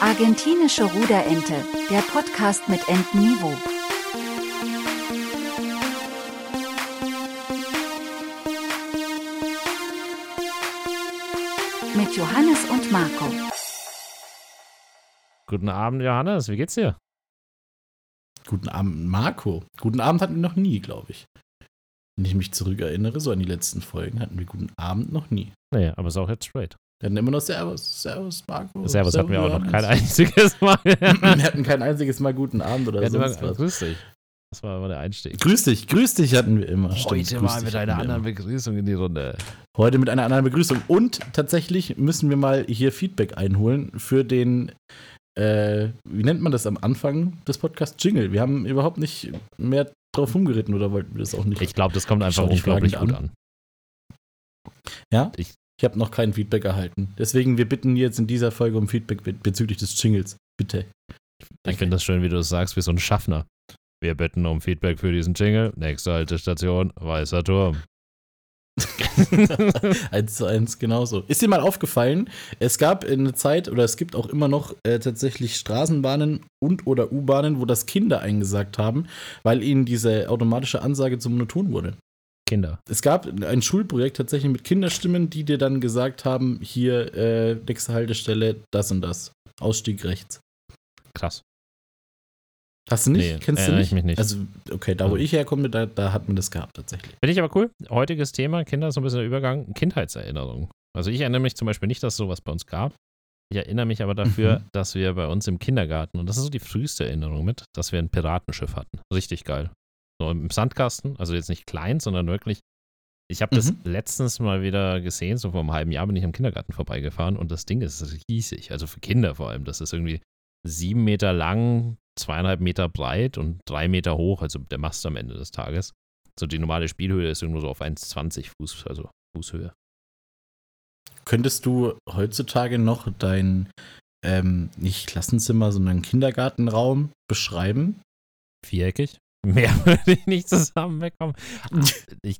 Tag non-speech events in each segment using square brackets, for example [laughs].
Argentinische Ruderente, der Podcast mit Entenniveau. Mit Johannes und Marco. Guten Abend, Johannes. Wie geht's dir? Guten Abend, Marco. Guten Abend hatten wir noch nie, glaube ich. Wenn ich mich zurückerinnere, so an die letzten Folgen, hatten wir guten Abend noch nie. Nee, aber ist auch jetzt straight. Wir hatten immer noch Servus, Servus, Marco. Servus hatten wir auch noch kein einziges Mal. [laughs] wir hatten kein einziges Mal guten Abend oder was. grüß dich. Das war immer der Einstieg. Grüß dich, grüß dich hatten wir immer. Stimmt, Heute mal mit einer anderen immer. Begrüßung in die Runde. Heute mit einer anderen Begrüßung. Und tatsächlich müssen wir mal hier Feedback einholen für den, äh, wie nennt man das am Anfang des Podcasts? Jingle. Wir haben überhaupt nicht mehr drauf rumgeritten oder wollten wir das auch nicht? Ich glaube, das kommt einfach unglaublich gut fragend an. Ja? Ich- Ich, habe noch kein Feedback erhalten. Deswegen, wir bitten jetzt in dieser Folge um Feedback be bezüglich des Jingles. Bitte. Ich finde das schön, wie du es sagst, wie so ein Schaffner. Wir bitten um Feedback für diesen Jingle. Nächste Haltestation, Weißer Turm. [laughs] eins zu eins genauso. Ist dir mal aufgefallen, es gab in der Zeit oder es gibt auch immer noch äh, tatsächlich Straßenbahnen und oder U-Bahnen, wo das Kinder eingesagt haben, weil ihnen diese automatische Ansage zu monoton wurde. Kinder. Es gab ein Schulprojekt tatsächlich mit Kinderstimmen, die dir dann gesagt haben, hier äh, nächste Haltestelle, das und das. Ausstieg rechts. Krass. Hast du nicht? Nee, Kennst du nicht? ich mich nicht. Also, okay, da wo Mhm. ich herkomme, da, da hat man das gehabt tatsächlich. Finde ich aber cool. Heutiges Thema, Kinder, so ein bisschen der Übergang, Kindheitserinnerung. Also ich erinnere mich zum Beispiel nicht, dass es sowas bei uns gab. Ich erinnere mich aber dafür, Mhm. dass wir bei uns im Kindergarten, und das ist so die früheste Erinnerung mit, dass wir ein Piratenschiff hatten. Richtig geil. So im Sandkasten, also jetzt nicht klein, sondern wirklich. Ich habe das Mhm. letztens mal wieder gesehen, so vor einem halben Jahr bin ich am Kindergarten vorbeigefahren und das Ding ist riesig, also für Kinder vor allem. Das ist irgendwie sieben Meter lang, zweieinhalb Meter breit und drei Meter hoch, also der Mast am Ende des Tages. So die normale Spielhöhe ist irgendwo so auf 1,20 Fuß, also Fußhöhe. Könntest du heutzutage noch dein, ähm, nicht Klassenzimmer, sondern Kindergartenraum beschreiben? Viereckig. Mehr [laughs] würde ich nicht zusammenbekommen. Ich,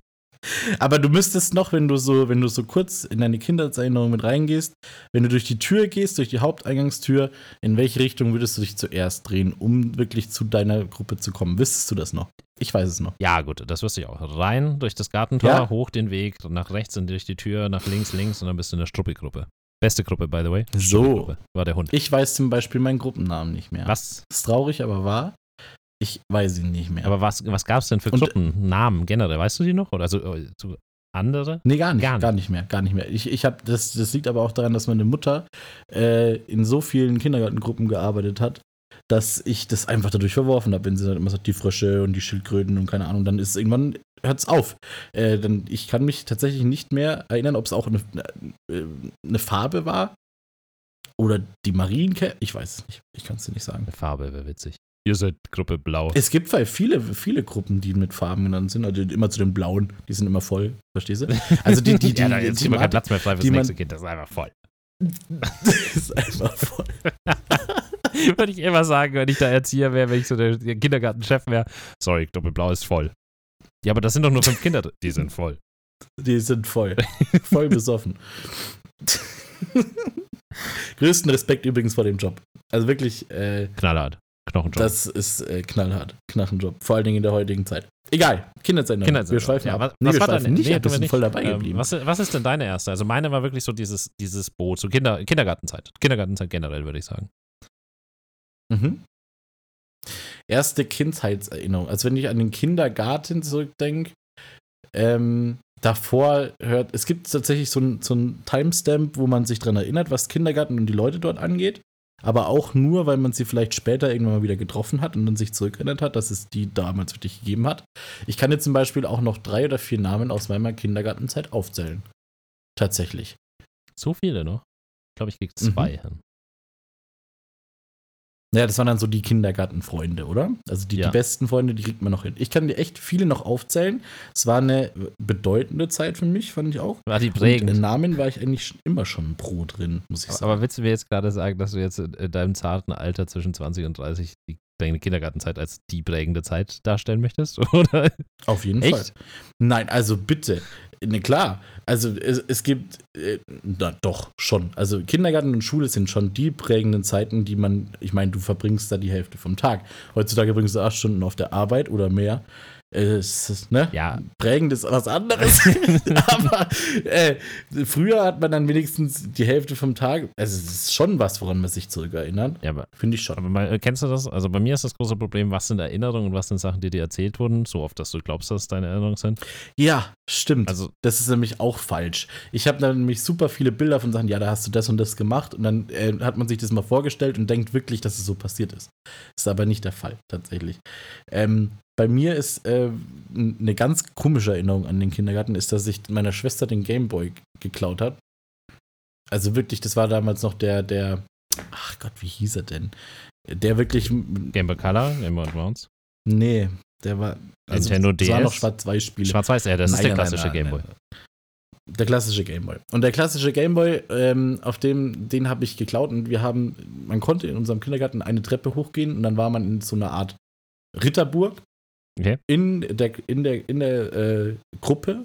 Aber du müsstest noch, wenn du so, wenn du so kurz in deine Kindheitserinnerung mit reingehst, wenn du durch die Tür gehst, durch die Haupteingangstür, in welche Richtung würdest du dich zuerst drehen, um wirklich zu deiner Gruppe zu kommen? Wüsstest du das noch? Ich weiß es noch. ja, gut, das wüsste ich auch. Rein durch das Gartentor, Ja? hoch den Weg, nach rechts und durch die Tür, nach links, links und dann bist du in der Struppi-Gruppe. Beste Gruppe, by the way. So. War der Hund. Ich weiß zum Beispiel meinen Gruppennamen nicht mehr. Was? Ist traurig, aber wahr. Ich weiß ihn nicht mehr. Aber was, was gab es denn für Und- Gruppennamen generell? Weißt du die noch? Oder so, äh, so andere? Nee, gar nicht, Gar gar nicht. nicht, mehr, gar nicht mehr. Ich, ich hab, das, das liegt aber auch daran, dass meine Mutter äh, in so vielen Kindergartengruppen gearbeitet hat, dass ich das einfach dadurch verworfen habe, wenn sie dann immer sagt, die Frösche und die Schildkröten und keine Ahnung, dann ist es irgendwann, hört's auf. Äh, dann, ich kann mich tatsächlich nicht mehr erinnern, ob es auch eine, äh, eine Farbe war oder die Marienkäfer. Ich weiß es nicht. Ich kann es dir nicht sagen. Eine Farbe wäre witzig. Ihr seid Gruppe Blau. Es gibt weil viele, viele Gruppen, die mit Farben genannt sind, also immer zu den blauen, die sind immer voll, verstehst du? Also die, die, [laughs] die, ja, da ist die, immer kein Platz mehr frei fürs nächste Kind. Das ist einfach voll. [laughs] ist einfach voll. [laughs] Würde ich immer sagen, wenn ich da Erzieher wäre, wenn ich so der, der Kindergartenchef wäre. Sorry, Gruppe Blau ist voll. Ja, aber das sind doch nur fünf Kinder. drin. Die sind voll. Die sind voll. Voll besoffen. Größten Respekt übrigens vor dem Job. Also wirklich, äh, Knallhart. Knochenjob. das ist äh, knallhart. Knachenjob. Vor allen Dingen in der heutigen Zeit. Egal. Kinderzeit. Kinderzeit. Wir schweifen ja, ab. Was, Nee, was wir war schweifen deine? nicht Nee, ab. Wir sind nicht. voll dabei Ähm, geblieben. was, was ist denn deine erste? Also meine war wirklich so dieses, dieses Boot, so Kinder, Kindergartenzeit. Kindergartenzeit generell, würde ich sagen. Mhm. Erste Kindheitserinnerung. Also wenn ich an den Kindergarten zurückdenke, ähm, davor hört, es gibt tatsächlich so ein, so Timestamp, wo man sich dran erinnert, was Kindergarten und die Leute dort angeht. Aber auch nur, weil man sie vielleicht später irgendwann mal wieder getroffen hat und dann sich zurückerinnert hat, dass es die damals wirklich gegeben hat. Ich kann jetzt zum Beispiel auch noch drei oder vier Namen aus meiner Kindergartenzeit aufzählen. Tatsächlich. So viele noch. Ich glaube, ich krieg Mhm. zwei hin. Ja, das waren dann so die Kindergartenfreunde, oder? Also die, Ja. die besten Freunde, die kriegt man noch hin. Ich kann dir echt viele noch aufzählen. Es war eine bedeutende Zeit für mich, fand ich auch. War die Und in prägend. Namen war ich eigentlich immer schon pro drin, muss ich sagen. Aber willst du mir jetzt gerade sagen, dass du jetzt in in deinem zarten Alter zwischen 20 und 30 die deine Kindergartenzeit als die prägende Zeit darstellen möchtest? [laughs] Oder? Auf jeden Echt? Fall. Nein, also bitte. Ne, klar. Also es, es gibt, äh, na doch, schon. Also Kindergarten und Schule sind schon die prägenden Zeiten, die man, ich meine, du verbringst da die Hälfte vom Tag. Heutzutage bringst du acht Stunden auf der Arbeit oder mehr. Es ist, ne? Ja. Prägend ist was anderes. [laughs] Aber äh, früher hat man dann wenigstens die Hälfte vom Tag. Also es ist schon was, woran man sich zurückerinnert. Ja, aber, Finde ich schon. aber mal, äh, kennst du das? Also bei mir ist das große Problem, was sind Erinnerungen und was sind Sachen, die dir erzählt wurden, so oft, dass du glaubst, dass es deine Erinnerungen sind. Ja, stimmt. Also Das ist nämlich auch falsch. Ich habe dann nämlich super viele Bilder von Sachen, ja, da hast du das und das gemacht und dann äh, hat man sich das mal vorgestellt und denkt wirklich, dass es so passiert ist. Ist aber nicht der Fall, tatsächlich. Ähm, bei mir ist äh, eine ganz komische Erinnerung an den Kindergarten, ist, dass ich meiner Schwester den Gameboy geklaut hat. Also wirklich, das war damals noch der, der, ach Gott, wie hieß er denn? Der wirklich, Game Boy Color, Game Boy Advance, nee, der war, also Nintendo das waren noch DS? Schwarz-Weiß-Spiele. Schwarz-Weiß, ja, das ist Nein, der nein, klassische nein, nein, Game Boy. nein. Der klassische Gameboy. Und der klassische Gameboy, ähm, auf dem, den habe ich geklaut und wir haben, man konnte in unserem Kindergarten eine Treppe hochgehen und dann war man in so einer Art Ritterburg Okay. in der, in der, in der äh, Gruppe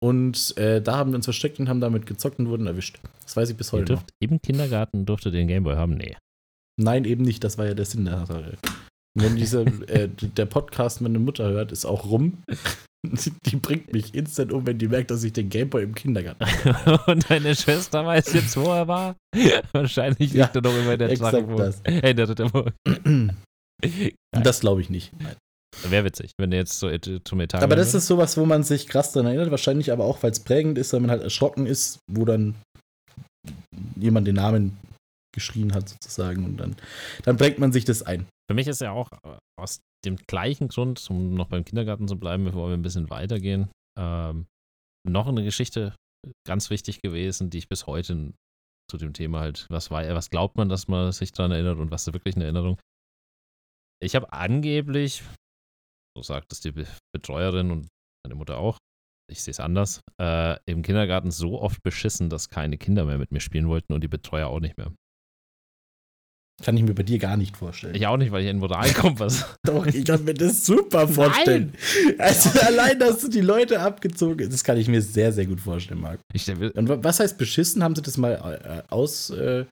und äh, da haben wir uns versteckt und haben damit gezockt und wurden erwischt. Das weiß ich bis Ihr heute noch. dürft, Im Kindergarten durfte den Game Boy haben? Nee. Nein, eben nicht, das war ja der Sinn der Sache. Wenn dieser, äh, der Podcast meine Mutter hört, ist auch rum. Die bringt mich instant um, wenn die merkt, dass ich den Gameboy im Kindergarten [laughs] und deine Schwester weiß jetzt, wo er war? [laughs] Wahrscheinlich Ja, liegt er noch immer in der das. Äh, in der Ritterburg. Das glaube ich nicht. Nein. Wäre witzig, wenn der jetzt so et- zum Etat Aber das ist sowas, wo man sich krass daran erinnert, wahrscheinlich aber auch, weil es prägend ist, weil man halt erschrocken ist, wo dann jemand den Namen geschrien hat sozusagen und dann, dann prägt man sich das ein. Für mich ist ja auch äh, aus dem gleichen Grund, um noch beim Kindergarten zu bleiben, bevor wir ein bisschen weitergehen, ähm, noch eine Geschichte ganz wichtig gewesen, die ich bis heute zu dem Thema halt, was war, was glaubt man, dass man sich daran erinnert und was ist wirklich eine Erinnerung. Ich habe angeblich, so sagt es die Be- Betreuerin und meine Mutter auch, ich sehe es anders, äh, im Kindergarten so oft beschissen, dass keine Kinder mehr mit mir spielen wollten und die Betreuer auch nicht mehr. Kann ich mir bei dir gar nicht vorstellen. Ich auch nicht, weil ich in Moralkompass [laughs] Doch, ich kann mir das super vorstellen. Also allein, dass du die Leute abgezogen das kann ich mir sehr, sehr gut vorstellen, Marc. Ich Und wa- was heißt beschissen? Haben sie das mal äh, aus, äh,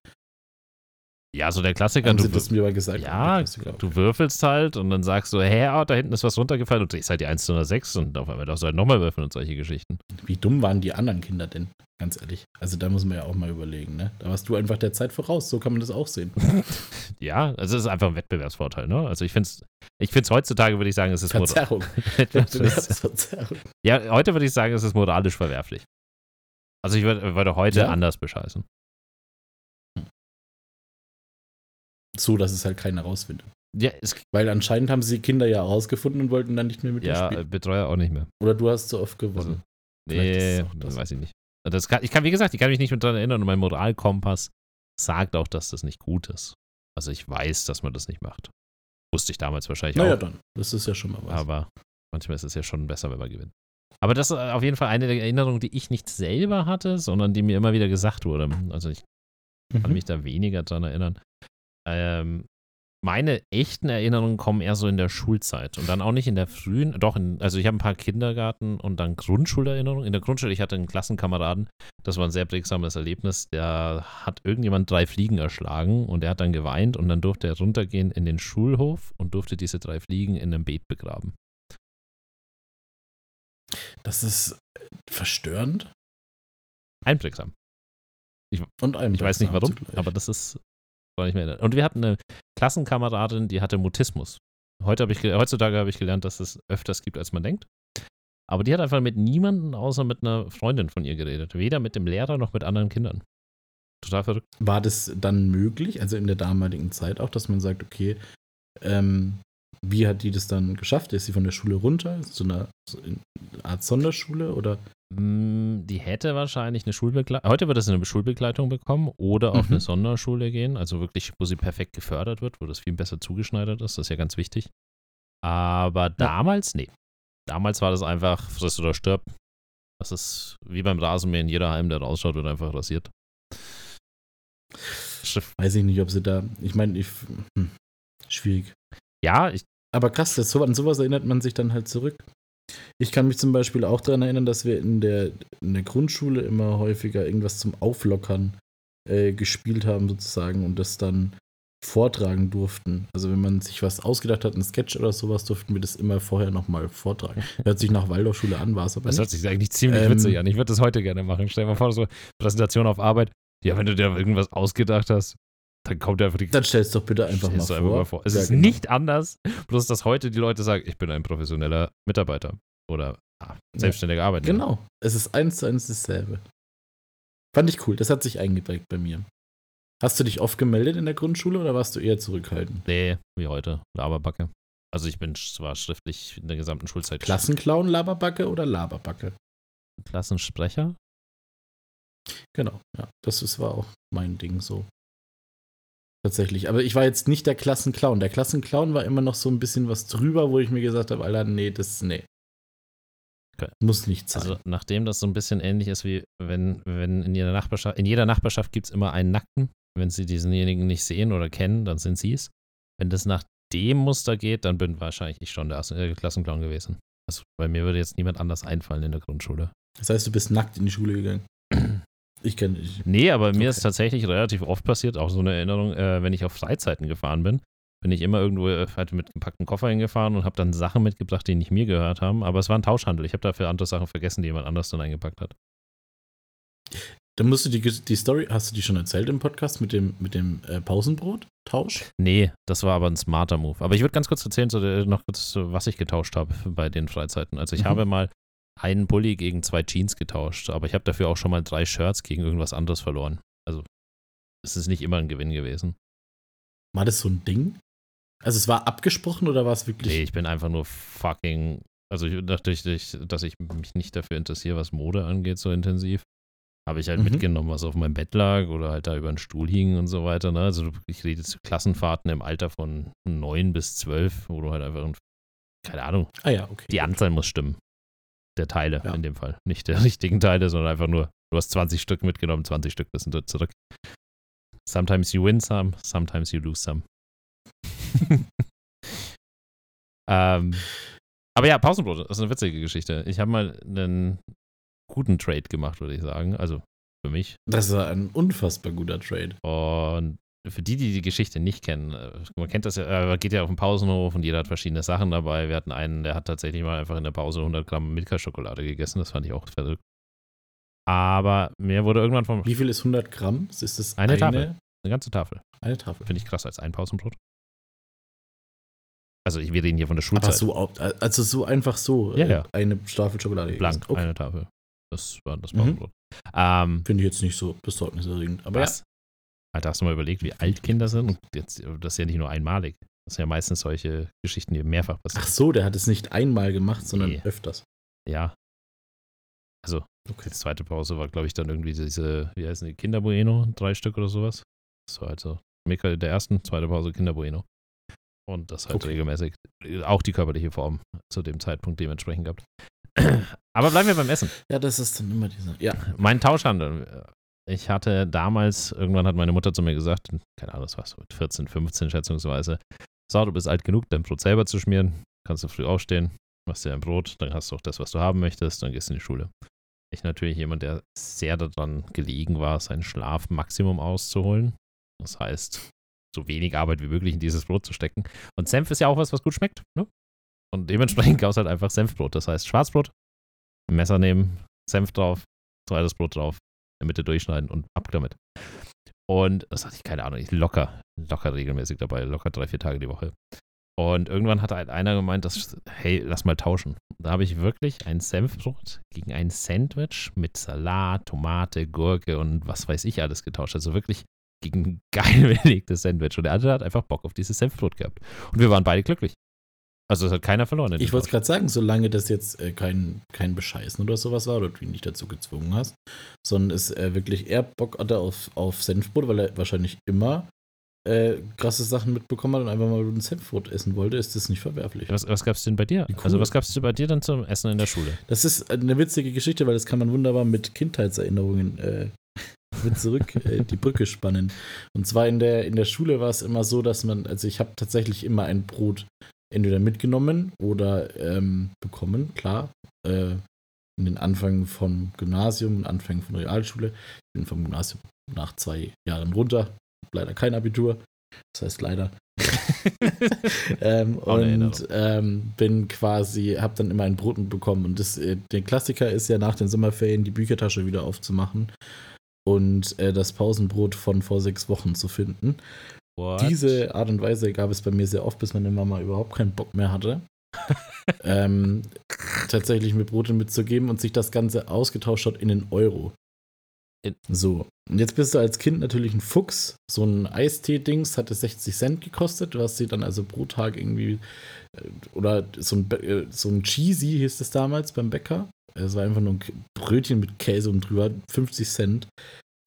Ja, so der Klassiker, haben du, sie das mir mal gesagt? ja, du würfelst halt und dann sagst du, hä, ah, da hinten ist was runtergefallen und drehst halt die 1 zu einer 6 und auf einmal darfst du halt nochmal würfeln und solche Geschichten. Wie dumm waren die anderen Kinder denn? Ganz ehrlich. Also da muss man ja auch mal überlegen, ne? Da warst du einfach der Zeit voraus, so kann man das auch sehen. [laughs] Ja, also es ist einfach ein Wettbewerbsvorteil, ne? Also ich finde es ich find's heutzutage, würde ich sagen, es ist Verzerrung. [laughs] Wettbewerbsverzerrung. Ja, heute würde ich sagen, es ist moralisch verwerflich. Also ich würde, würde heute Ja? anders bescheißen. So, dass es halt keiner rausfindet. Ja, Weil anscheinend haben sie Kinder ja rausgefunden und wollten dann nicht mehr mit dir ja äh, spielen. Betreuer auch nicht mehr. Oder du hast so oft Also, gewonnen. Ist nee, das. weiß ich nicht. Das kann, ich kann, wie gesagt, ich kann mich nicht mehr daran erinnern und mein Moralkompass sagt auch, dass das nicht gut ist. Also ich weiß, dass man das nicht macht. Wusste ich damals wahrscheinlich naja, auch. dann. Das ist ja schon mal was. Aber manchmal ist es ja schon besser, wenn man gewinnt. Aber das ist auf jeden Fall eine der Erinnerungen, die ich nicht selber hatte, sondern die mir immer wieder gesagt wurde. Also ich kann Mhm. mich da weniger dran erinnern. Ähm, meine echten Erinnerungen kommen eher so in der Schulzeit und dann auch nicht in der frühen, doch, in, also ich habe ein paar Kindergarten- und dann Grundschulerinnerungen. In der Grundschule, ich hatte einen Klassenkameraden, das war ein sehr prägsames Erlebnis, der hat irgendjemand drei Fliegen erschlagen und der hat dann geweint und dann durfte er runtergehen in den Schulhof und durfte diese drei Fliegen in einem Beet begraben. Das ist äh, verstörend Einprägsam. und Ich weiß nicht einprägsam warum, zugleich. aber das ist war nicht mehr. erinnern. Und wir hatten eine Klassenkameradin, die hatte Mutismus. Heute habe ich, ge- heutzutage habe ich gelernt, dass es öfters gibt, als man denkt. Aber die hat einfach mit niemandem außer mit einer Freundin von ihr geredet. Weder mit dem Lehrer noch mit anderen Kindern. Total verrückt. War das dann möglich, also in der damaligen Zeit auch, dass man sagt, okay, ähm, wie hat die das dann geschafft? Ist sie von der Schule runter? Ist so eine, so eine Art Sonderschule oder? Mm, Die hätte wahrscheinlich eine Schulbegleitung. Heute wird es eine Schulbegleitung bekommen oder auf Mhm. eine Sonderschule gehen. Also wirklich, wo sie perfekt gefördert wird, wo das viel besser zugeschneidert ist. Das ist ja ganz wichtig. Aber damals, nee. Damals war das einfach friss oder stirb. Das ist wie beim Rasenmähen. Jeder Heim, der rausschaut, wird einfach rasiert. Weiß ich nicht, ob sie da, ich meine, ich, hm, schwierig. Ja, ich, Aber krass, das, an sowas erinnert man sich dann halt zurück. Ich kann mich zum Beispiel auch daran erinnern, dass wir in der, in der Grundschule immer häufiger irgendwas zum Auflockern äh, gespielt haben, sozusagen, und das dann vortragen durften. Also wenn man sich was ausgedacht hat, ein Sketch oder sowas, durften wir das immer vorher nochmal vortragen. Hört sich nach Waldorfschule an, war es aber das hört sich eigentlich ziemlich Ähm, witzig an. Ich würde das heute gerne machen. Stell dir mal vor, so Präsentation auf Arbeit. Ja, wenn du dir irgendwas ausgedacht hast, dann kommt einfach die Dann stell's doch bitte einfach mal Stellst du vor. einfach mal vor. Es Ja, ist genau. nicht anders, bloß dass heute die Leute sagen, ich bin ein professioneller Mitarbeiter oder ah, selbstständiger Arbeitnehmer. Genau. Es ist eins zu eins dasselbe. Fand ich cool. Das hat sich eingeprägt bei mir. Hast du dich oft gemeldet in der Grundschule oder warst du eher zurückhaltend? Nee, wie heute, Laberbacke. Also ich bin zwar schriftlich in der gesamten Schulzeit Klassenclown, Laberbacke oder Laberbacke? Klassensprecher. Genau, ja. Das ist, war auch mein Ding so. Tatsächlich. Aber ich war jetzt nicht der Klassenclown. Der Klassenclown war immer noch so ein bisschen was drüber, wo ich mir gesagt habe, Alter, nee, das, nee. Okay. Muss nicht sein. Also nachdem das so ein bisschen ähnlich ist wie wenn, wenn in jeder Nachbarschaft, in jeder Nachbarschaft gibt es immer einen Nackten. Wenn sie diesenjenigen nicht sehen oder kennen, dann sind sie es. Wenn das nach dem Muster geht, dann bin wahrscheinlich ich schon der äh, Klassenclown gewesen. Also bei mir würde jetzt niemand anders einfallen in der Grundschule. das heißt, du bist nackt in die Schule gegangen. [clears throat] Ich kenne dich. Nee, aber mir Okay. ist tatsächlich relativ oft passiert, auch so eine Erinnerung, äh, wenn ich auf Freizeiten gefahren bin, bin ich immer irgendwo äh, halt mit gepackten Koffer hingefahren und habe dann Sachen mitgebracht, die nicht mir gehört haben. Aber es war ein Tauschhandel. Ich habe dafür andere Sachen vergessen, die jemand anders dann eingepackt hat. Dann musst du die, die Story, hast du die schon erzählt im Podcast mit dem, mit dem äh, Pausenbrot-Tausch? Nee, das war aber ein smarter Move. Aber ich würde ganz kurz erzählen, so, äh, noch kurz, was ich getauscht habe bei den Freizeiten. Also ich Mhm. habe mal einen Pulli gegen zwei Jeans getauscht, aber ich habe dafür auch schon mal drei Shirts gegen irgendwas anderes verloren. Also es ist nicht immer ein Gewinn gewesen. War das so ein Ding? Also es war abgesprochen oder war es wirklich? Nee, ich bin einfach nur fucking. Also ich, natürlich, durch- dass ich mich nicht dafür interessiere, was Mode angeht, so intensiv, habe ich halt Mhm. mitgenommen, was auf meinem Bett lag oder halt da über den Stuhl hing und so weiter. Ne? Also ich rede zu Klassenfahrten im Alter von 9 bis 12, wo du halt einfach, ein- keine Ahnung, Ah ja, okay. die Anzahl muss stimmen. Der Teile Ja. in dem Fall. Nicht der [laughs] richtigen Teile, sondern einfach nur, du hast 20 Stück mitgenommen, 20 Stück müssen dort zurück. Sometimes you win some, sometimes you lose some. [laughs] ähm, aber ja, Pausenbrot, das ist eine witzige Geschichte. Ich habe mal einen guten Trade gemacht, würde ich sagen. Also für mich. Das war ein unfassbar guter Trade. Und für die, die die Geschichte nicht kennen, äh, man kennt das ja, äh, man geht ja auf den Pausenhof und jeder hat verschiedene Sachen dabei. Wir hatten einen, der hat tatsächlich mal einfach in der Pause 100 Gramm Milka-Schokolade gegessen. Das fand ich auch verrückt. Aber mir wurde irgendwann vom. Wie viel ist 100 Gramm? Ist das Eine Tafel. Eine ganze Tafel. Eine Tafel. Finde ich krass als ein Pausenbrot. Also, ich, wir reden hier von der Aber Schulzeit. so, au- also so einfach so Ja, äh, ja. eine Staffel Schokolade. Blank. Okay. eine Tafel. Das war das Mhm. Pausenbrot. Ähm, Finde ich jetzt nicht so besorgniserregend. Aber was? Alter, hast du mal überlegt, wie alt Kinder sind? Und jetzt, das ist ja nicht nur einmalig. Das sind ja meistens solche Geschichten, die mehrfach ja. passieren. Ach so, der hat es nicht einmal gemacht, sondern Nee. öfters. Ja. Also, Okay. die zweite Pause war, glaube ich, dann irgendwie diese, wie heißen die, Kinder Bueno, drei Stück oder sowas. Das war also Mika der ersten, zweite Pause Kinder Bueno. Und das halt Okay. regelmäßig. Auch die körperliche Form zu dem Zeitpunkt dementsprechend gehabt. [clears throat] Aber bleiben wir beim Essen. Ja, das ist dann immer dieser. Ja. Mein Tauschhandel. Ich hatte damals, irgendwann hat meine Mutter zu mir gesagt, keine Ahnung, das war so mit 14, 15 schätzungsweise, so, du bist alt genug, dein Brot selber zu schmieren, kannst du früh aufstehen, machst dir ein Brot, dann hast du auch das, was du haben möchtest, dann gehst du in die Schule. Ich natürlich jemand, der sehr daran gelegen war, sein Schlafmaximum auszuholen. Das heißt, so wenig Arbeit wie möglich in dieses Brot zu stecken. Und Senf ist ja auch was, was gut schmeckt. Ne? Und dementsprechend [laughs] gab es halt einfach Senfbrot. Das heißt, Schwarzbrot, Messer nehmen, Senf drauf, zweites Brot drauf, in der Mitte durchschneiden und ab damit. Und das hatte ich keine Ahnung, ich locker, locker regelmäßig dabei, locker drei, vier Tage die Woche. Und irgendwann hat halt einer gemeint, dass, hey, lass mal tauschen. Da habe ich wirklich ein Senfbrot gegen ein Sandwich mit Salat, Tomate, Gurke und was weiß ich alles getauscht. Also wirklich gegen ein [laughs] geil belegtes Sandwich. Und der andere hat einfach Bock auf dieses Senfbrot gehabt. Und wir waren beide glücklich. Also es hat keiner verloren. Ich wollte es gerade sagen, solange das jetzt äh, kein, kein Bescheißen oder sowas war oder du ihn nicht dazu gezwungen hast, sondern es äh, wirklich eher Bock hatte auf, auf Senfbrot, weil er wahrscheinlich immer äh, krasse Sachen mitbekommen hat und einfach mal ein Senfbrot essen wollte, ist das nicht verwerflich. Was, was gab es denn bei dir? Wie cool. Also was gab es bei dir dann zum Essen in der Schule? Das ist eine witzige Geschichte, weil das kann man wunderbar mit Kindheitserinnerungen [laughs] mit zurück äh, die Brücke spannen. Und zwar in der, in der Schule war es immer so, dass man, also ich habe tatsächlich immer ein Brot entweder mitgenommen oder ähm, bekommen, klar. Äh, in den Anfängen vom Gymnasium, Anfängen von Realschule. Ich bin vom Gymnasium nach zwei Jahren runter. Leider kein Abitur. Das heißt leider. [laughs] ähm, und ähm, bin quasi, habe dann immer ein Brot mitbekommen. Und das, äh, der Klassiker ist ja nach den Sommerferien die Büchertasche wieder aufzumachen und äh, das Pausenbrot von vor sechs Wochen zu finden. What? Diese Art und Weise gab es bei mir sehr oft, bis meine Mama überhaupt keinen Bock mehr hatte. [laughs] ähm, tatsächlich mir Brote mitzugeben und sich das Ganze ausgetauscht hat in den Euro. In so, und jetzt bist du als Kind natürlich ein Fuchs. So ein Eistee-Dings hatte 60 Cent gekostet. Du hast sie dann also pro Tag irgendwie, äh, oder so ein, äh, so ein Cheesy hieß es damals beim Bäcker. Es war einfach nur ein Brötchen mit Käse und drüber, 50 Cent.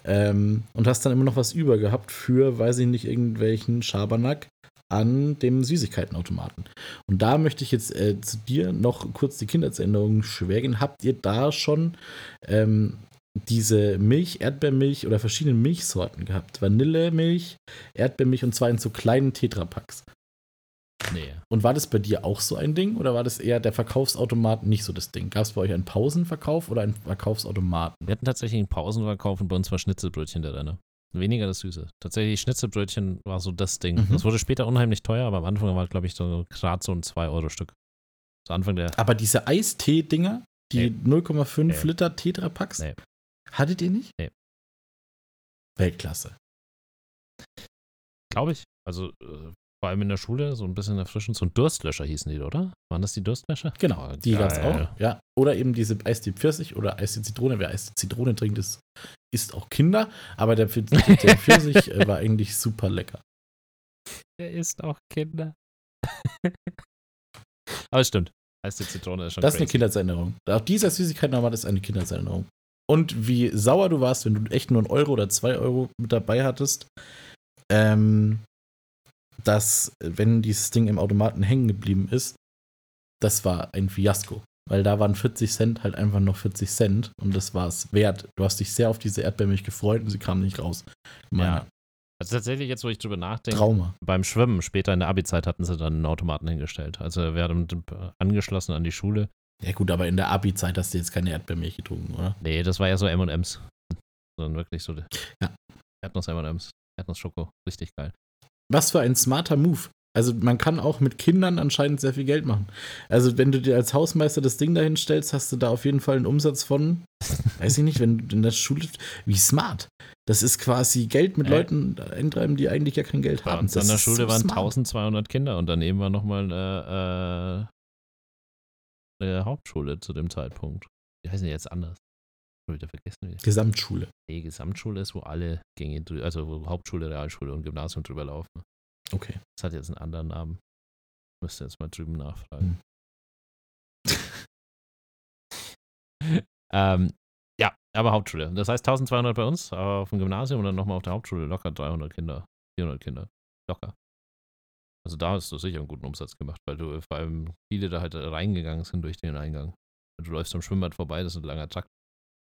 Ähm, und hast dann immer noch was über gehabt für, weiß ich nicht, irgendwelchen Schabernack an dem Süßigkeitenautomaten. Und da möchte ich jetzt äh, zu dir noch kurz die Kindheitserinnerungen schwärgen. Habt ihr da schon ähm, diese Milch, Erdbeermilch oder verschiedene Milchsorten gehabt? Vanillemilch, Erdbeermilch und zwar in so kleinen Tetrapacks. Nee. Und war das bei dir auch so ein Ding oder war das eher der Verkaufsautomat nicht so das Ding? Gab es bei euch einen Pausenverkauf oder einen Verkaufsautomaten? Wir hatten tatsächlich einen Pausenverkauf und bei uns war Schnitzelbrötchen da drin. Weniger das Süße. Tatsächlich, Schnitzelbrötchen war so das Ding. Mhm. Das wurde später unheimlich teuer, aber am Anfang war, glaube ich, so gerade so ein 2-Euro-Stück. Zu Anfang der. Aber diese Eistee-Dinger, die nee. 0,5 nee. Liter Tetrapacks, nee. hattet ihr nicht? Nee. Weltklasse. Glaube ich. Also, äh, vor allem in der Schule, so ein bisschen erfrischend. So ein Durstlöscher hießen die, oder? Waren das die Durstlöscher? Genau, die gab es auch. Ja. Oder eben diese Eistee Pfirsich oder Eistee Zitrone. Wer Eistee Zitrone trinkt, ist, isst auch Kinder. Aber der, der [laughs] Pfirsich äh, war eigentlich super lecker. Der isst auch Kinder. [laughs] Aber es stimmt. Eistee Zitrone ist schon Das ist crazy. eine Kindheitserinnerung. Auch dieser Süßigkeit nochmal, das ist eine Kindheitserinnerung. Und wie sauer du warst, wenn du echt nur einen Euro oder zwei Euro mit dabei hattest. Ähm, dass, wenn dieses Ding im Automaten hängen geblieben ist, das war ein Fiasko. Weil da waren 40 Cent halt einfach noch 40 Cent und das war es wert. Du hast dich sehr auf diese Erdbeermilch gefreut und sie kam nicht raus. Ja. Also tatsächlich, jetzt wo ich drüber nachdenke, Trauma. beim Schwimmen später in der Abi-Zeit hatten sie dann einen Automaten hingestellt. Also wir hatten angeschlossen an die Schule. Ja gut, aber in der Abi-Zeit hast du jetzt keine Erdbeermilch getrunken, oder? Nee, das war ja so M&M's. [laughs] Sondern wirklich so ja. Erdnuss M&M's. Erdnuss Schoko. Richtig geil. Was für ein smarter Move. Also man kann auch mit Kindern anscheinend sehr viel Geld machen. Also wenn du dir als Hausmeister das Ding dahin stellst, hast du da auf jeden Fall einen Umsatz von, [laughs] weiß ich nicht, wenn du in der Schule, wie smart. Das ist quasi Geld mit äh. Leuten eintreiben, die eigentlich ja kein Geld Bei haben. Uns an der Schule so waren smart. 1200 Kinder und daneben war nochmal äh, äh, eine Hauptschule zu dem Zeitpunkt. Wie heißen die jetzt anders? Wieder vergessen. Gesamtschule. Nee, Gesamtschule ist, wo alle Gänge, also wo Hauptschule, Realschule und Gymnasium drüber laufen. Okay. Das hat jetzt einen anderen Namen. Müsste jetzt mal drüben nachfragen. Hm. [laughs] ähm, ja, aber Hauptschule. Das heißt 1200 bei uns auf dem Gymnasium und dann nochmal auf der Hauptschule locker 300 Kinder, 400 Kinder. Locker. Also da hast du sicher einen guten Umsatz gemacht, weil du vor allem viele da halt reingegangen sind durch den Eingang. Du läufst am Schwimmbad vorbei, das ist ein langer Takt.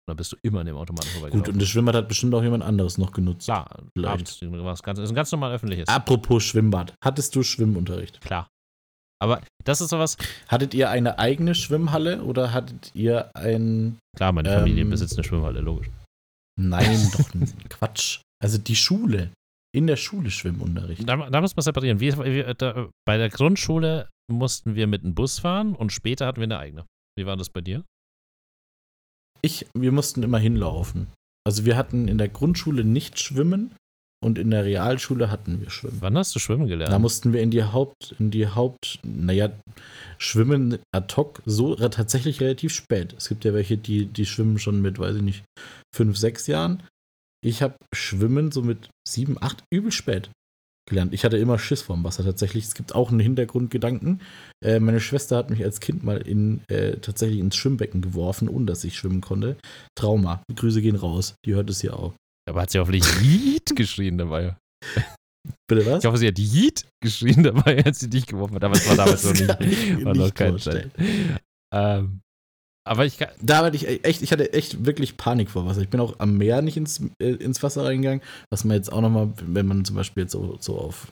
Da bist du immer an dem Automaten vorbeigelaufen. Gut, und das Schwimmbad hat bestimmt auch jemand anderes noch genutzt. Ja, abends. Das ist ein ganz normal öffentliches. Apropos Schwimmbad. Hattest du Schwimmunterricht? Klar. Aber das ist sowas. Hattet ihr eine eigene Schwimmhalle oder hattet ihr ein. Klar, meine Familie ähm, besitzt eine Schwimmhalle, logisch. Nein, [laughs] doch Quatsch. Also die Schule. In der Schule Schwimmunterricht. Da, da muss man separieren. Wir, wir, da, bei der Grundschule mussten wir mit einem Bus fahren und später hatten wir eine eigene. Wie war das bei dir? Ich, wir mussten immer hinlaufen. Also wir hatten in der Grundschule nicht schwimmen und in der Realschule hatten wir Schwimmen. Wann hast du Schwimmen gelernt? Da mussten wir in die Haupt, in die Haupt, naja, Schwimmen ad hoc so tatsächlich relativ spät. Es gibt ja welche, die, die schwimmen schon mit, weiß ich nicht, fünf, sechs Jahren. Ich habe Schwimmen so mit sieben, acht übel spät gelernt. Ich hatte immer Schiss vorm Wasser tatsächlich. Es gibt auch einen Hintergrundgedanken. Äh, meine Schwester hat mich als Kind mal in, äh, tatsächlich ins Schwimmbecken geworfen, ohne dass ich schwimmen konnte. Trauma. Die Grüße gehen raus. Die hört es hier auch. Aber hat sie hoffentlich Yeet geschrien dabei. [laughs] Bitte was? Ich hoffe, sie hat Yeet geschrien dabei, als sie dich geworfen hat. Aber es war damals noch [laughs] nicht. War noch kein Zeit. Ähm, Aber ich kann, Da hatte ich echt, ich hatte echt wirklich Panik vor Wasser. Ich bin auch am Meer nicht ins, äh, ins Wasser reingegangen, was man jetzt auch nochmal, wenn man zum Beispiel jetzt so, so auf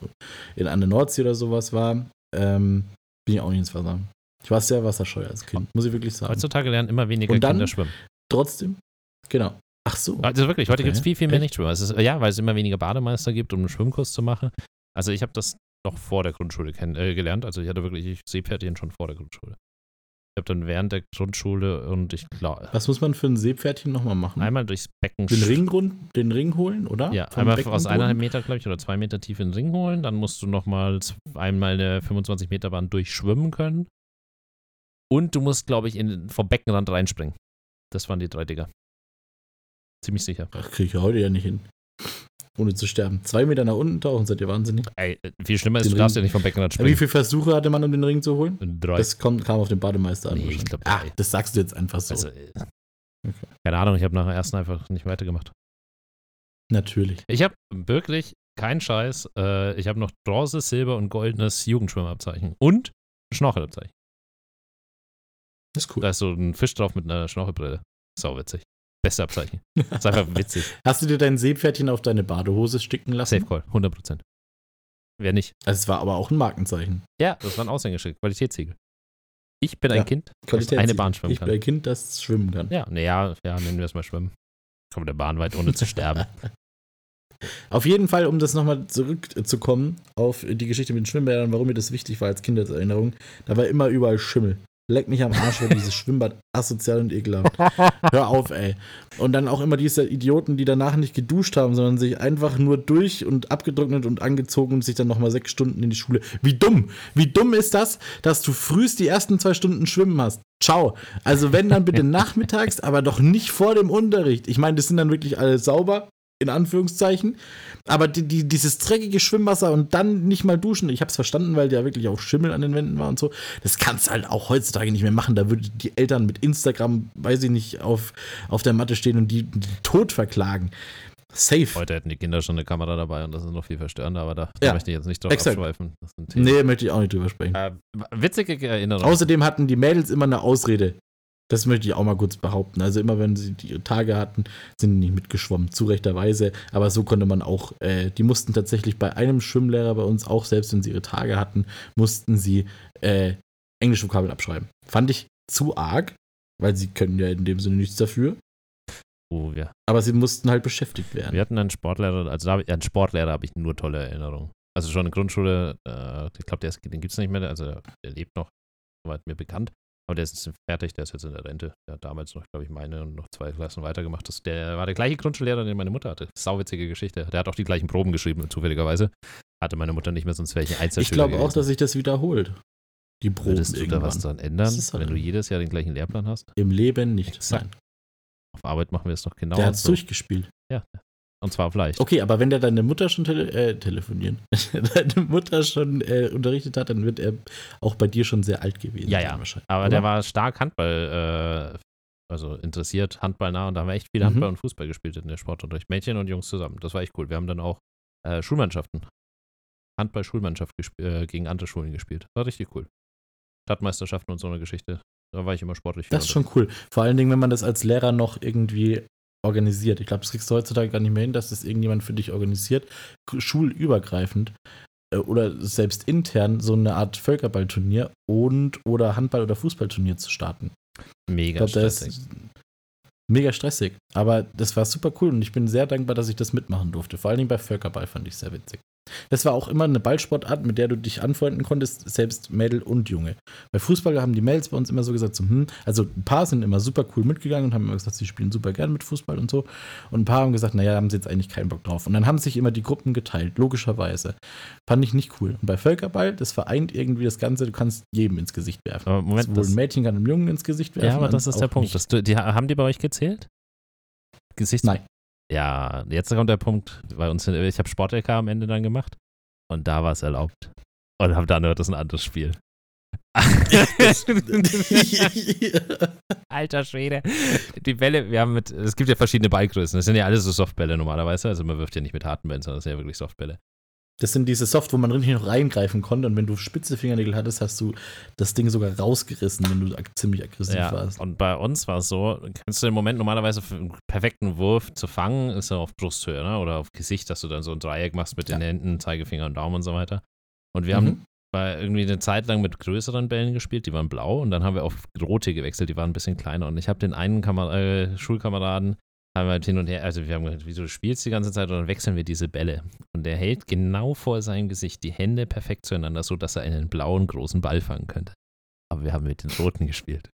in an der Nordsee oder sowas war, ähm, bin ich auch nicht ins Wasser. Ich war sehr wasserscheu als Kind, muss ich wirklich sagen. heutzutage lernen immer weniger Und dann- Kinder schwimmen. Trotzdem, genau. Ach so. Also wirklich, heute Okay. gibt es viel, viel mehr? Nichtschwimmer. Ja, weil es immer weniger Bademeister gibt, um einen Schwimmkurs zu machen. Also ich habe das noch vor der Grundschule äh, gelernt. Also ich hatte wirklich Seepferdchen schon vor der Grundschule. Ich habe dann während der Grundschule und ich glaube, Was muss man für ein Seepferdchen nochmal machen? einmal durchs Becken Den Ring, rund, den Ring holen, oder? Ja, Vom einmal Beckenboden? aus eineinhalb Meter, glaube ich, oder zwei Meter tief in den Ring holen. Dann musst du nochmal einmal eine 25 Meter Bahn durchschwimmen können. Und du musst, glaube ich, in, vom Beckenrand reinspringen. Das waren die drei Dinger. Ziemlich sicher. Ach, krieg ich heute ja nicht hin. Ohne zu sterben. Zwei Meter nach unten tauchen, seid ihr wahnsinnig. Ey, viel schlimmer ist, Den du darfst ja nicht vom Beckenrand Wie springen. viele Versuche hatte man, um den Ring zu holen? Drei. Das kommt, kam auf den Bademeister an. Nee, ich glaub, drei. das sagst du jetzt einfach so. Also, äh, keine Ahnung, ich habe nach der ersten einfach nicht weitergemacht. Natürlich. Ich habe wirklich keinen Scheiß. Äh, ich habe noch Bronze, Silber und goldenes Jugendschwimmabzeichen. Und Schnorchelabzeichen. Das ist cool. Da ist so ein Fisch drauf mit einer Schnorchelbrille. Sau witzig. Beste Abzeichen. ist einfach [laughs] witzig. Hast du dir dein Seepferdchen auf deine Badehose sticken lassen? Safe Call, 100%. Wer nicht? Also es war aber auch ein Markenzeichen. Ja, das war ein Aushängeschild, Qualitätssiegel. Ich bin Ja, ein Kind, das eine Bahn schwimmen Ich bin kann. ein Kind, das schwimmen kann. Ja, naja, ja, nennen wir es mal schwimmen. Kommt der Bahn weit, ohne zu sterben. [laughs] Auf jeden Fall, um das nochmal zurückzukommen auf die Geschichte mit den Schwimmbädern, warum mir das wichtig war als Kindheitserinnerung, da war immer überall Schimmel. Leck mich am Arsch, war dieses [laughs] Schwimmbad asozial und ekelhaft. Hör auf, ey. Und dann auch immer diese Idioten, die danach nicht geduscht haben, sondern sich einfach nur durch und abgetrocknet und angezogen und sich dann nochmal sechs Stunden in die Schule. Wie dumm! Wie dumm ist das, dass du frühst die ersten zwei Stunden schwimmen hast? Ciao. Also wenn dann bitte [laughs] nachmittags, aber doch nicht vor dem Unterricht. Ich meine, das sind dann wirklich alle sauber, in Anführungszeichen. Aber die, die, dieses dreckige Schwimmwasser und dann nicht mal duschen, ich hab's verstanden, weil ja wirklich auch Schimmel an den Wänden war und so. Das kannst du halt auch heutzutage nicht mehr machen. Da würden die Eltern mit Instagram, weiß ich nicht, auf, auf der Matte stehen und die, die tot verklagen. Safe. Heute hätten die Kinder schon eine Kamera dabei und das ist noch viel verstörender, aber da, da Ja, möchte ich jetzt nicht drauf exakt. abschweifen. Nee, möchte ich auch nicht drüber sprechen. Äh, witzige Erinnerung. Außerdem hatten die Mädels immer eine Ausrede. Das möchte ich auch mal kurz behaupten. Also immer wenn sie die Tage hatten, sind die nicht mitgeschwommen, zu rechterweise. Aber so konnte man auch, äh, die mussten tatsächlich bei einem Schwimmlehrer bei uns auch, selbst wenn sie ihre Tage hatten, mussten sie äh, englische Vokabeln abschreiben. Fand ich zu arg, weil sie können ja in dem Sinne nichts dafür. oh, ja. Aber sie mussten halt beschäftigt werden. Wir hatten einen Sportlehrer, also da, an Sportlehrer habe ich nur tolle Erinnerungen. Also schon in Grundschule, äh, ich glaube, den gibt es nicht mehr, also der lebt noch, soweit mir bekannt. Aber der ist fertig, der ist jetzt in der Rente. Der hat damals noch, glaube ich, meine und noch zwei Klassen weitergemacht. Das, der war der gleiche Grundschullehrer, den meine Mutter hatte. Sauwitzige Geschichte. Der hat auch die gleichen Proben geschrieben, zufälligerweise. Hatte meine Mutter nicht mehr, sonst wäre ich ein Einzelschüler Ich glaube auch, dass sich das wiederholt. Die Proben Würdest du da was dran ändern, halt wenn du jedes Jahr den gleichen Lehrplan hast? Im Leben nicht. Exakt. Nein. Auf Arbeit machen wir es doch genau Der hat es durchgespielt. Ja. Und zwar auf leicht. Okay, aber wenn der deine Mutter schon tele äh, telefonieren, [laughs] deine Mutter schon äh, unterrichtet hat, dann wird er auch bei dir schon sehr alt gewesen Ja, ja. wahrscheinlich. Aber oder? der war stark Handball, äh, also interessiert, Handball nah und da haben wir echt viel Mhm. Handball und Fußball gespielt in der Sportunterricht. Mädchen und Jungs zusammen. Das war echt cool. Wir haben dann auch äh, Schulmannschaften, Handball-Schulmannschaft äh, gegen andere Schulen gespielt. War richtig cool. Stadtmeisterschaften und so eine Geschichte. Da war ich immer sportlich. Das ist schon cool. Vor allen Dingen, wenn man das als Lehrer noch irgendwie organisiert. Ich glaube, das kriegst du heutzutage gar nicht mehr hin, dass das irgendjemand für dich organisiert, schulübergreifend äh, oder selbst intern so eine Art Völkerballturnier und oder Handball- oder Fußballturnier zu starten. Mega glaube, das stressig. mega stressig. Aber das war super cool und ich bin sehr dankbar, dass ich das mitmachen durfte. Vor allen Dingen bei Völkerball fand ich sehr witzig. Das war auch immer eine Ballsportart, mit der du dich anfreunden konntest, selbst Mädel und Junge. Bei Fußball haben die Mädels bei uns immer so gesagt, so, hm, also ein paar sind immer super cool mitgegangen und haben immer gesagt, sie spielen super gern mit Fußball und so. Und ein paar haben gesagt, naja, haben sie jetzt eigentlich keinen Bock drauf. Und dann haben sich immer die Gruppen geteilt, logischerweise. Fand ich nicht cool. Und bei Völkerball, das vereint irgendwie das Ganze, du kannst jedem ins Gesicht werfen. Aber Moment, Sowohl ein Mädchen kann einem Jungen ins Gesicht werfen. ja, aber das ist der Punkt. Das, die, haben die bei euch gezählt? Gesichts Nein. Ja, jetzt kommt der Punkt, bei uns, ich habe Sport-LK am Ende dann gemacht und da war es erlaubt. Und hab dann, das ist ein anderes Spiel. [laughs] Alter Schwede. Die Bälle, wir haben mit, es gibt ja verschiedene Ballgrößen. Das sind ja alles so Softbälle normalerweise. Also man wirft ja nicht mit harten Bällen, sondern das sind ja wirklich Softbälle. Das sind diese Soft, wo man richtig noch reingreifen konnte und wenn du spitze Fingernägel hattest, hast du das Ding sogar rausgerissen, wenn du ziemlich aggressiv Ja, warst. und bei uns war es so, kennst du den Moment normalerweise für einen perfekten Wurf zu fangen, ist er auf Brusthöhe, ne? Oder auf Gesicht, dass du dann so ein Dreieck machst mit den Ja. Händen, Zeigefinger und Daumen und so weiter. Und wir Mhm. haben bei irgendwie eine Zeit lang mit größeren Bällen gespielt, die waren blau und dann haben wir auf rote gewechselt, die waren ein bisschen kleiner. Und ich habe den einen Kamer äh, Schulkameraden, haben wir halt hin und her, also wir haben gesagt, wieso du spielst die ganze Zeit und dann wechseln wir diese Bälle. Und der hält genau vor seinem Gesicht die Hände perfekt zueinander, so dass er einen blauen großen Ball fangen könnte. Aber wir haben mit den roten gespielt.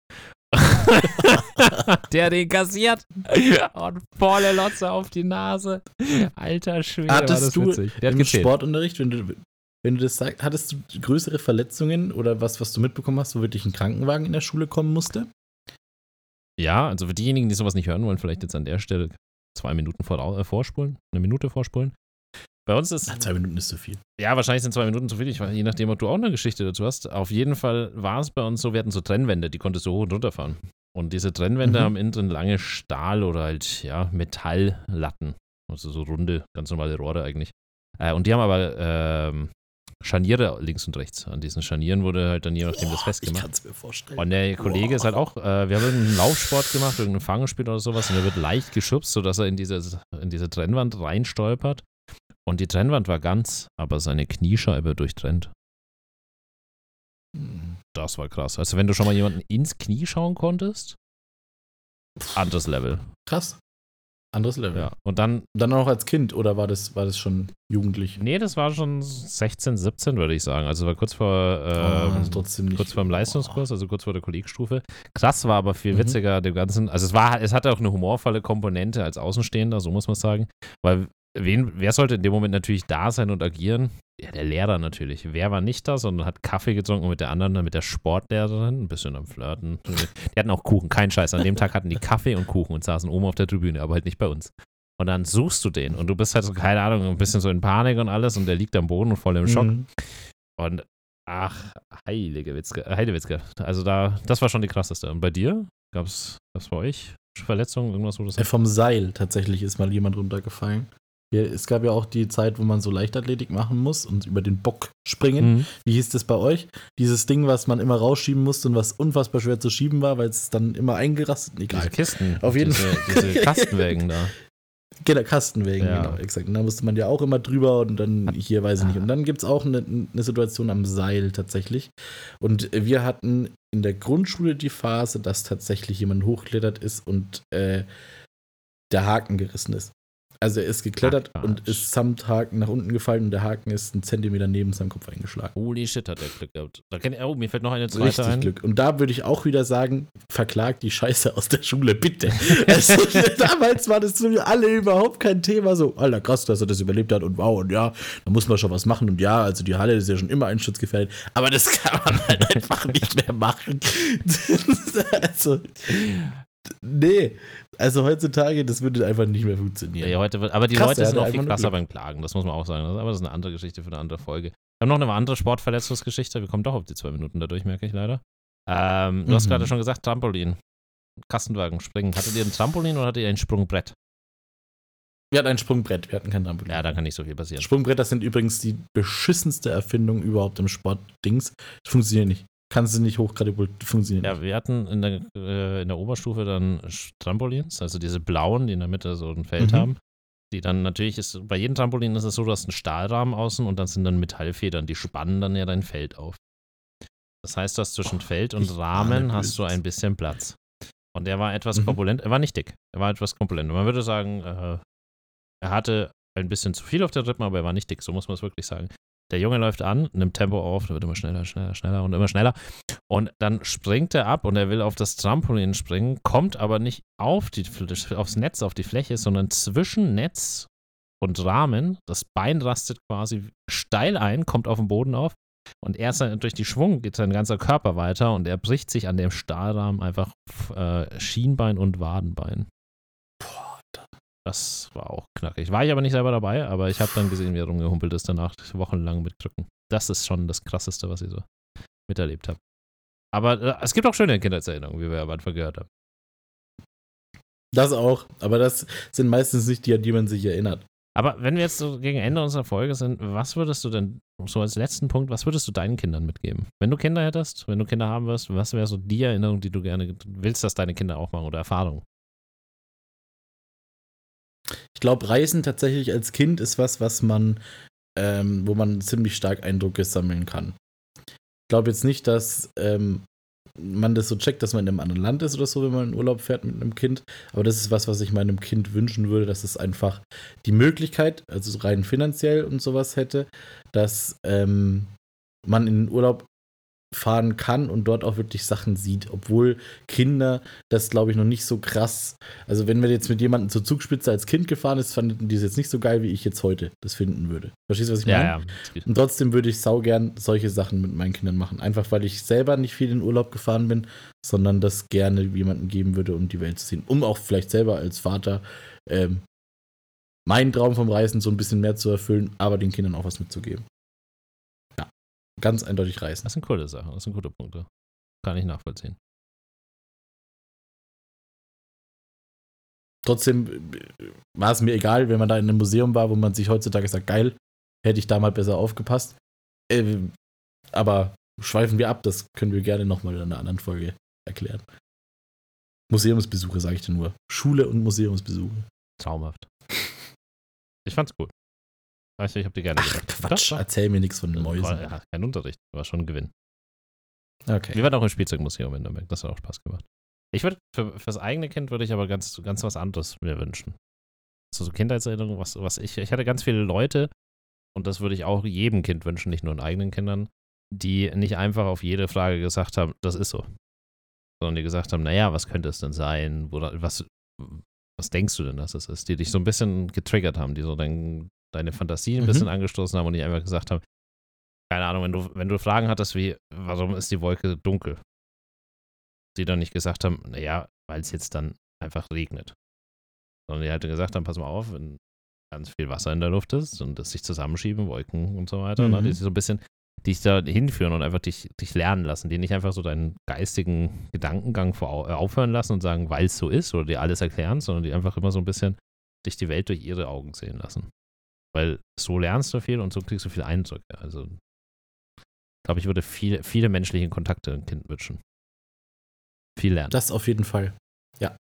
[laughs] der den kassiert und volle Lotze auf die Nase. Alter Schwede, Hattest du witzig. Der hat Im. Sportunterricht, wenn du, wenn du das sagst, hattest du größere Verletzungen oder was, was du mitbekommen hast, wo wirklich ein Krankenwagen in der Schule kommen musste? Ja, also für diejenigen, die sowas nicht hören wollen, vielleicht jetzt an der Stelle zwei Minuten vor, äh, vorspulen, eine Minute vorspulen. Bei uns ist, Na, zwei Minuten ist zu viel. ja, wahrscheinlich sind zwei Minuten zu viel, ich weiß, je nachdem, ob du auch eine Geschichte dazu hast. Auf jeden Fall war es bei uns so, wir hatten so Trennwände, die konntest du hoch und runter fahren. Und diese Trennwände Mhm. haben innen drin lange Stahl- oder halt, ja, Metalllatten. Also so runde, ganz normale Rohre eigentlich. Äh, und die haben aber ähm, Scharniere links und rechts. An diesen Scharnieren wurde halt dann je nachdem das ich festgemacht. kann es mir vorstellen. Und der Kollege ist halt auch, äh, wir haben irgendeinen Laufsport gemacht, irgendein Fangspiel oder sowas, und er wird leicht geschubst, sodass er in diese, in diese Trennwand reinstolpert. Und die Trennwand war ganz, aber seine Kniescheibe durchtrennt. Hm. Das war krass. Also, wenn du schon mal jemanden ins Knie schauen konntest, anderes Level. Krass. Anderes Level. Ja. Und dann, Dann auch als Kind oder war das, war das schon jugendlich? nee, das war schon 16, 17, würde ich sagen. Also, war kurz vor, Oh, ähm, also trotzdem nicht. kurz vor dem Leistungskurs, also kurz vor der Kollegstufe. Krass war aber viel Mhm. witziger dem Ganzen. Also es war, es hatte auch eine humorvolle Komponente als Außenstehender, so muss man sagen. Weil wen, wer sollte in dem Moment natürlich da sein und agieren? Ja, der Lehrer natürlich. Wer war nicht da, sondern hat Kaffee getrunken mit der anderen, mit der Sportlehrerin, ein bisschen am Flirten. Die hatten auch Kuchen, kein Scheiß. An dem Tag hatten die Kaffee und Kuchen und saßen oben auf der Tribüne, aber halt nicht bei uns. Und dann suchst du den und du bist halt so, keine Ahnung, ein bisschen so in Panik und alles und der liegt am Boden und voll im Schock. Mhm. Und ach, heilige Witzke, Heidewitzke. Also da, das war schon die krasseste. Und bei dir? Gab es bei euch Verletzungen, irgendwas, wo das Äh, Vom Seil tatsächlich ist mal jemand runtergefallen. Ja, es gab ja auch die Zeit, wo man so Leichtathletik machen muss und über den Bock springen. Mhm. Wie hieß das bei euch? Dieses Ding, was man immer rausschieben musste und was unfassbar schwer zu schieben war, weil es dann immer eingerastet. Diese Egal. Kisten. Auf jeden diese, Fall. Diese [laughs] Kastenwägen da. Genau, Kastenwegen, Ja. genau, exakt. Und da musste man ja auch immer drüber und dann hier weiß ich nicht. Und dann gibt es auch eine, eine Situation am Seil tatsächlich. Und wir hatten in der Grundschule die Phase, dass tatsächlich jemand hochgeklettert ist und äh, der Haken gerissen ist. Also er ist geklettert Ach, und ist samt Haken nach unten gefallen und der Haken ist einen Zentimeter neben seinem Kopf eingeschlagen. Holy shit, hat der Glück gehabt. Da kenn, oh, mir fällt noch eine zweite Richtig ein. Glück. Und da würde ich auch wieder sagen, verklagt die Scheiße aus der Schule, bitte. [laughs] also, damals war das für alle überhaupt kein Thema. So, Alter, krass, dass er das überlebt hat und wow, und ja, da muss man schon was machen. Und ja, also die Halle ist ja schon immer einschutzgefährdet, aber das kann man halt einfach nicht mehr machen. [laughs] also, nee. Also heutzutage, das würde einfach nicht mehr funktionieren. Ja, heute wird, aber die Krass, Leute sind noch viel krasser beim Klagen, das muss man auch sagen. Aber das ist eine andere Geschichte für eine andere Folge. Wir haben noch eine andere Sportverletzungsgeschichte. Wir kommen doch auf die zwei Minuten dadurch, merke ich leider. Ähm, du hast Mhm. gerade schon gesagt, Trampolin. Kastenwagen, springen. Hattet ihr ein Trampolin oder hattet ihr ein Sprungbrett? Wir hatten ein Sprungbrett, wir hatten kein Trampolin. Ja, da kann nicht so viel passieren. Sprungbretter sind übrigens die beschissenste Erfindung überhaupt im Sportdings. Funktioniert nicht. Kannst du nicht hochkatapultieren, funktioniert Ja, wir hatten in der, äh, in der Oberstufe dann Trampolins, also diese blauen, die in der Mitte so ein Feld Mhm. haben. Die dann natürlich ist, bei jedem Trampolin ist es so, du hast einen Stahlrahmen außen und dann sind dann Metallfedern, die spannen dann ja dein Feld auf. Das heißt, du hast zwischen Feld und Rahmen hast du ein bisschen Platz. Und er war etwas Mhm. korpulent, er war nicht dick, er war etwas korpulent. Und man würde sagen, äh, er hatte ein bisschen zu viel auf der Rippen, aber er war nicht dick, so muss man es wirklich sagen. Der Junge läuft an, nimmt Tempo auf, der wird immer schneller, schneller, schneller und immer schneller. Und dann springt er ab und er will auf das Trampolin springen, kommt aber nicht auf die, aufs Netz, auf die Fläche, sondern zwischen Netz und Rahmen. Das Bein rastet quasi steil ein, kommt auf den Boden auf. Und erst durch die Schwung geht sein ganzer Körper weiter und er bricht sich an dem Stahlrahmen einfach äh, Schienbein und Wadenbein. Das war auch knackig. War ich aber nicht selber dabei, aber ich habe dann gesehen, wie er rumgehumpelt ist danach, wochenlang mit Krücken. Das ist schon das Krasseste, was ich so miterlebt habe. Aber äh, es gibt auch schöne Kindheitserinnerungen, wie wir am Anfang gehört haben. Das auch, aber das sind meistens nicht die, an die man sich erinnert. Aber wenn wir jetzt so gegen Ende unserer Folge sind, was würdest du denn, so als letzten Punkt, was würdest du deinen Kindern mitgeben? Wenn du Kinder hättest, wenn du Kinder haben wirst, was wäre so die Erinnerung, die du gerne willst, dass deine Kinder auch machen oder Erfahrung? Ich glaube, Reisen tatsächlich als Kind ist was, was man, ähm, wo man ziemlich stark Eindrücke sammeln kann. Ich glaube jetzt nicht, dass ähm, man das so checkt, dass man in einem anderen Land ist oder so, wenn man in Urlaub fährt mit einem Kind. Aber das ist was, was ich meinem Kind wünschen würde, dass es einfach die Möglichkeit, also rein finanziell und sowas hätte, dass ähm, man in den Urlaub fahren kann und dort auch wirklich Sachen sieht, obwohl Kinder das, glaube ich, noch nicht so krass. Also, wenn wir jetzt mit jemandem zur Zugspitze als Kind gefahren ist, fanden die es jetzt nicht so geil, wie ich jetzt heute das finden würde. Verstehst du, was ich meine? Ja, ja. Und trotzdem würde ich saugern solche Sachen mit meinen Kindern machen. Einfach, weil ich selber nicht viel in Urlaub gefahren bin, sondern das gerne jemandem geben würde, um die Welt zu sehen. Um auch vielleicht selber als Vater ähm, meinen Traum vom Reisen so ein bisschen mehr zu erfüllen, aber den Kindern auch was mitzugeben ganz eindeutig reißen. Das sind coole Sachen, das sind gute Punkte. Kann ich nachvollziehen. Trotzdem war es mir egal, wenn man da in einem Museum war, wo man sich heutzutage sagt, geil, hätte ich da mal besser aufgepasst. Äh, aber schweifen wir ab, das können wir gerne nochmal in einer anderen Folge erklären. Museumsbesuche, sage ich dir nur. Schule und Museumsbesuche. Traumhaft. Ich fand's gut. Weißt du, ich habe dir gerne Ach, gesagt. Quatsch, Doch, erzähl mir nichts von den Mäusen. War, ja, kein Unterricht, war schon ein Gewinn. Okay. Wir waren auch im Spielzeugmuseum in Nürnberg, das hat auch Spaß gemacht. Ich würde, für, fürs eigene Kind würde ich aber ganz, ganz was anderes mir wünschen. So, so Kindheitserinnerungen, was, was ich, ich hatte ganz viele Leute, und das würde ich auch jedem Kind wünschen, nicht nur den eigenen Kindern, die nicht einfach auf jede Frage gesagt haben, das ist so. Sondern die gesagt haben, naja, was könnte es denn sein? Oder was, was denkst du denn, dass es ist? Die dich so ein bisschen getriggert haben, die so dein, deine Fantasie ein mhm. bisschen angestoßen haben und nicht einfach gesagt haben, keine Ahnung, wenn du, wenn du Fragen hattest wie, warum ist die Wolke dunkel? Die dann nicht gesagt haben, naja, weil es jetzt dann einfach regnet. Sondern die halt gesagt haben, pass mal auf, wenn ganz viel Wasser in der Luft ist und es sich zusammenschieben, Wolken und so weiter, mhm. ne, die so ein bisschen dich da hinführen und einfach dich, dich lernen lassen, die nicht einfach so deinen geistigen Gedankengang vor, äh, aufhören lassen und sagen, weil es so ist oder dir alles erklären, sondern die einfach immer so ein bisschen dich die Welt durch ihre Augen sehen lassen. Weil so lernst du viel und so kriegst du viel Eindrücke. Also, ich glaube, ich würde viele, viele menschliche Kontakte ein Kind wünschen. Viel lernen. Das auf jeden Fall. Ja.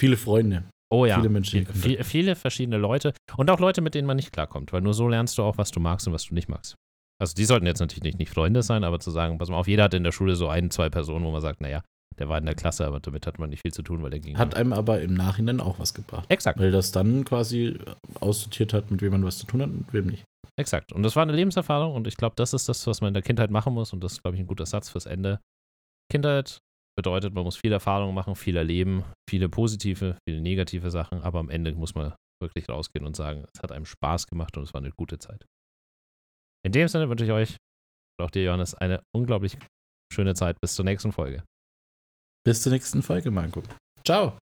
Viele Freunde. Oh ja. Viele menschliche Kontakte. viele verschiedene Leute und auch Leute, mit denen man nicht klarkommt, weil nur so lernst du auch, was du magst und was du nicht magst. Also die sollten jetzt natürlich nicht, nicht Freunde sein, aber zu sagen, pass mal auf, jeder hat in der Schule so ein, zwei Personen, wo man sagt, naja, der war in der Klasse, aber damit hat man nicht viel zu tun, weil er ging. Hat einem aber im Nachhinein auch was gebracht. Exakt. Weil das dann quasi aussortiert hat, mit wem man was zu tun hat und wem nicht. Exakt. Und das war eine Lebenserfahrung und ich glaube, das ist das, was man in der Kindheit machen muss und das ist, glaube ich, ein guter Satz fürs Ende. Kindheit bedeutet, man muss viel Erfahrung machen, viel erleben, viele positive, viele negative Sachen, aber am Ende muss man wirklich rausgehen und sagen, es hat einem Spaß gemacht und es war eine gute Zeit. In dem Sinne wünsche ich euch und auch dir, Johannes, eine unglaublich schöne Zeit. Bis zur nächsten Folge. Bis zur nächsten Folge, Marco. Ciao.